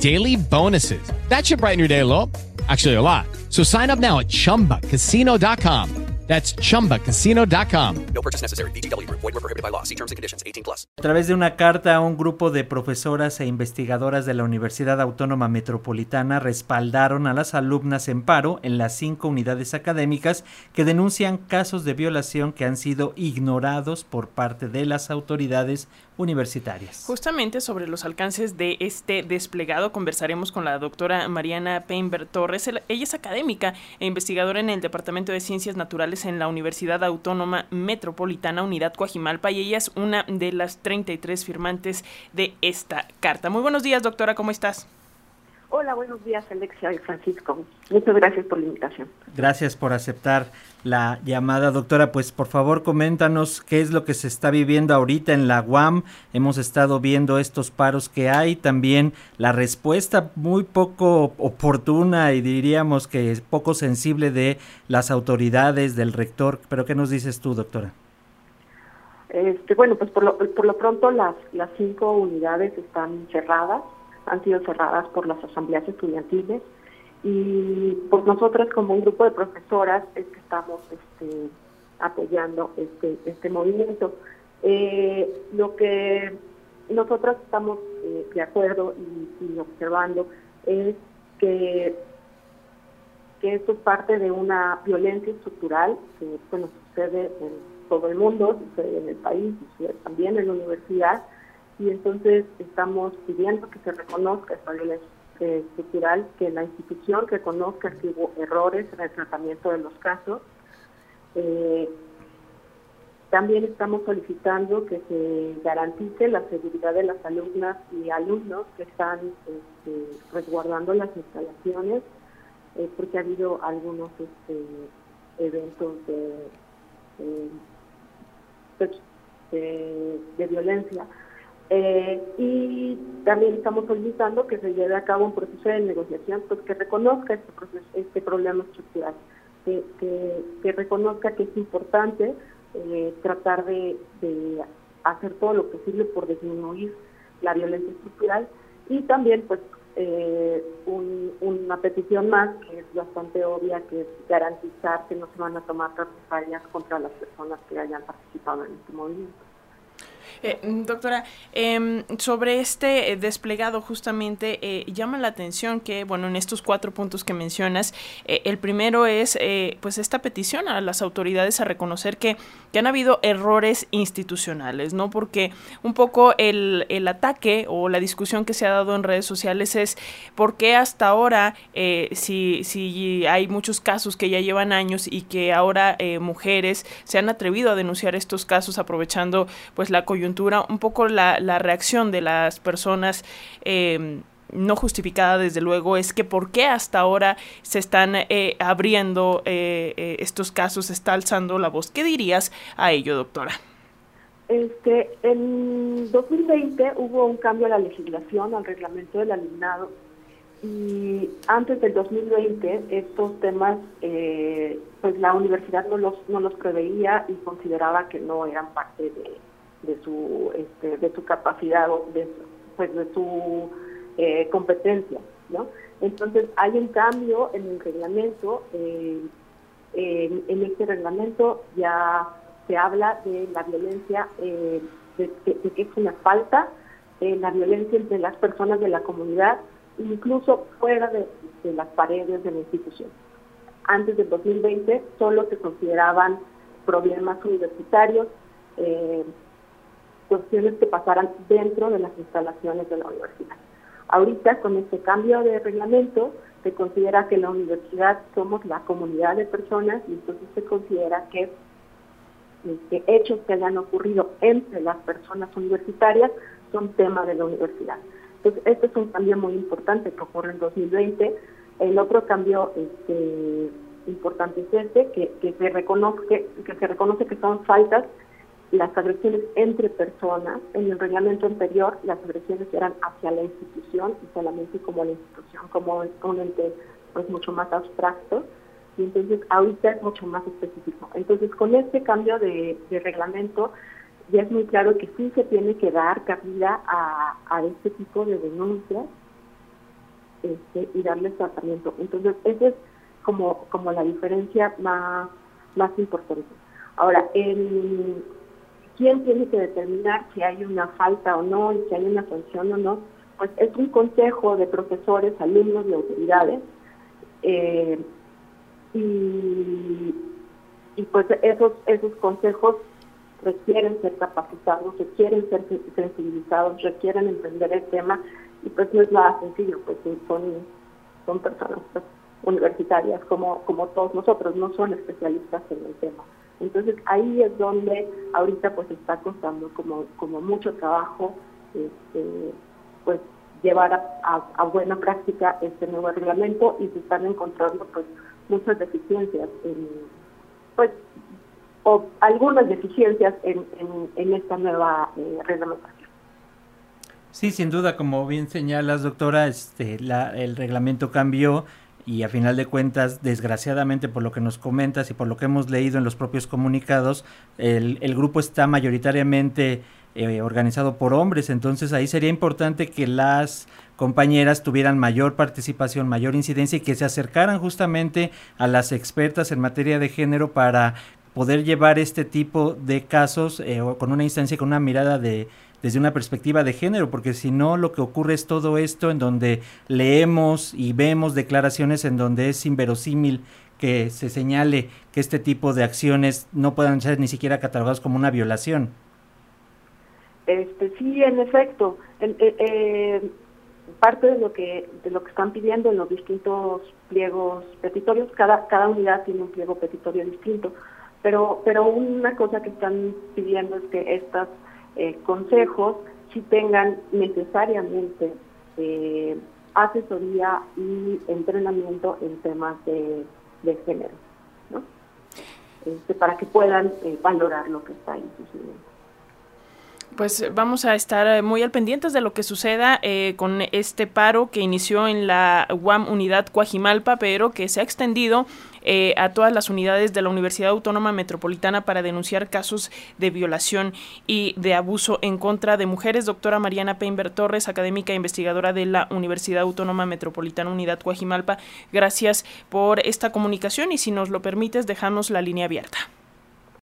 daily bonuses. That should brighten your day a little. Actually, a lot. So sign up now at chumbacasino.com. That's chumbacasino.com. No purchase necessary. BGW. Void were prohibited by law. See terms and conditions. 18 plus. A través de una carta a un grupo de profesoras e investigadoras de la Universidad Autónoma Metropolitana respaldaron a las alumnas en paro en las cinco unidades académicas que denuncian casos de violación que han sido ignorados por parte de las autoridades universitarias. Justamente sobre los alcances de este desplegado conversaremos con la doctora Mariana Peinberg Torres. Ella es académica e investigadora en el Departamento de Ciencias Naturales en la Universidad Autónoma Metropolitana Unidad Coajimalpa y ella es una de las 33 firmantes de esta carta. Muy buenos días, doctora, ¿cómo estás? Hola, buenos días, Alexia y Francisco. Muchas gracias por la invitación. Gracias por aceptar la llamada, doctora. Pues por favor, coméntanos qué es lo que se está viviendo ahorita en la UAM. Hemos estado viendo estos paros que hay, también la respuesta muy poco oportuna y diríamos que es poco sensible de las autoridades, del rector. Pero ¿qué nos dices tú, doctora? Este, bueno, pues por lo, por lo pronto las, las cinco unidades están cerradas han sido cerradas por las asambleas estudiantiles y pues nosotras como un grupo de profesoras es que estamos este, apoyando este, este movimiento. Eh, lo que nosotras estamos eh, de acuerdo y, observando es que, que esto es parte de una violencia estructural que bueno, sucede en todo el mundo, sucede en el país, sucede también en la universidad, y entonces estamos pidiendo que se reconozca esta violencia estructural, que la institución reconozca que hubo errores en el tratamiento de los casos. Eh, también estamos solicitando que se garantice la seguridad de las alumnas y alumnos que están este, resguardando las instalaciones, eh, porque ha habido algunos este, eventos de, de violencia. Eh, y también estamos solicitando que se lleve a cabo un proceso de negociación pues, que reconozca este, este problema estructural, que, que, reconozca que es importante eh, tratar de, hacer todo lo posible por disminuir la violencia estructural y también pues eh, una petición más que es bastante obvia que es garantizar que no se van a tomar represalias contra las personas que hayan participado en este movimiento. Eh, doctora, em, sobre este eh, desplegado justamente eh, llama la atención que, bueno, en estos cuatro puntos que mencionas, el primero es pues esta petición a las autoridades a reconocer que, que, han habido errores institucionales, ¿no? Porque un poco el, el, ataque o la discusión que se ha dado en redes sociales es por qué hasta ahora, si, si hay muchos casos que ya llevan años y que ahora mujeres se han atrevido a denunciar estos casos aprovechando pues la coyuntura un poco la, reacción de las personas. Em, no justificada desde luego es que por qué hasta ahora se están eh, abriendo eh, eh, estos casos, se está alzando la voz. ¿Qué dirías a ello, doctora? Este, en 2020 hubo un cambio a la legislación, al reglamento del alumnado, y antes del 2020 estos temas, pues la universidad no los, no los preveía y consideraba que no eran parte de, de su este, de su capacidad o de, pues de su eh, competencia no entonces hay un cambio en el reglamento eh, en, este reglamento ya se habla de la violencia eh, de, que es una falta la violencia entre las personas de la comunidad incluso fuera de, de las paredes de la institución. Antes del 2020 solo se consideraban problemas universitarios eh, cuestiones que pasaran dentro de las instalaciones de la universidad. Ahorita, con este cambio de reglamento, se considera que la universidad somos la comunidad de personas y entonces se considera que, que hechos que hayan ocurrido entre las personas universitarias son tema de la universidad. Entonces, este es un cambio muy importante que ocurre en 2020. El otro cambio este, importante es este, que, se reconoce, que se reconoce que son faltas las agresiones entre personas. En el reglamento anterior, las agresiones eran hacia la institución y solamente como la institución, como un ente pues, mucho más abstracto. Y entonces ahorita es mucho más específico. Entonces, con este cambio de, reglamento, ya es muy claro que sí se tiene que dar cabida a, a este tipo de denuncias este, y darles tratamiento. Entonces, esa es como, como la diferencia más, más importante. Ahora, el quién tiene que determinar si hay una falta o no y si hay una sanción o no, pues es un consejo de profesores, alumnos y autoridades. Eh, y, pues esos, esos consejos requieren ser capacitados, requieren ser sensibilizados, requieren entender el tema y pues no es nada sencillo, pues son, son personas pues, universitarias como, como todos nosotros, no son especialistas en el tema. Entonces ahí es donde ahorita pues está costando como, como mucho trabajo este, pues llevar a, buena práctica este nuevo reglamento y se están encontrando pues muchas deficiencias en, pues o algunas deficiencias en, en, esta nueva eh, reglamentación. Sí, sin duda, como bien señalas, doctora, este, la, el reglamento cambió y a final de cuentas, desgraciadamente por lo que nos comentas y por lo que hemos leído en los propios comunicados, el, el grupo está mayoritariamente eh, organizado por hombres, entonces ahí sería importante que las compañeras tuvieran mayor participación, mayor incidencia y que se acercaran justamente a las expertas en materia de género para poder llevar este tipo de casos eh, con una instancia, con una mirada de, desde una perspectiva de género, porque si no lo que ocurre es todo esto en donde leemos y vemos declaraciones en donde es inverosímil que se señale que este tipo de acciones no puedan ser ni siquiera catalogadas como una violación. Este, sí, en efecto, eh, eh, parte de lo que de lo que están pidiendo en los distintos pliegos petitorios, cada cada unidad tiene un pliego petitorio distinto, pero pero una cosa que están pidiendo es que estas eh, consejos si tengan necesariamente eh, asesoría y entrenamiento en temas de, género, ¿no? Este, para que puedan eh, valorar lo que está sucediendo pues vamos a estar eh, muy al pendientes de lo que suceda eh, con este paro que inició en la UAM Unidad Coajimalpa, pero que se ha extendido eh, a todas las unidades de la Universidad Autónoma Metropolitana para denunciar casos de violación y de abuso en contra de mujeres. Doctora Mariana Peinber Torres, académica e investigadora de la Universidad Autónoma Metropolitana Unidad Coajimalpa, gracias por esta comunicación y si nos lo permites, dejamos la línea abierta.